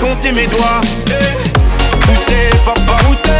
compté mes doigts. Eh, où t'es, papa, où t'es?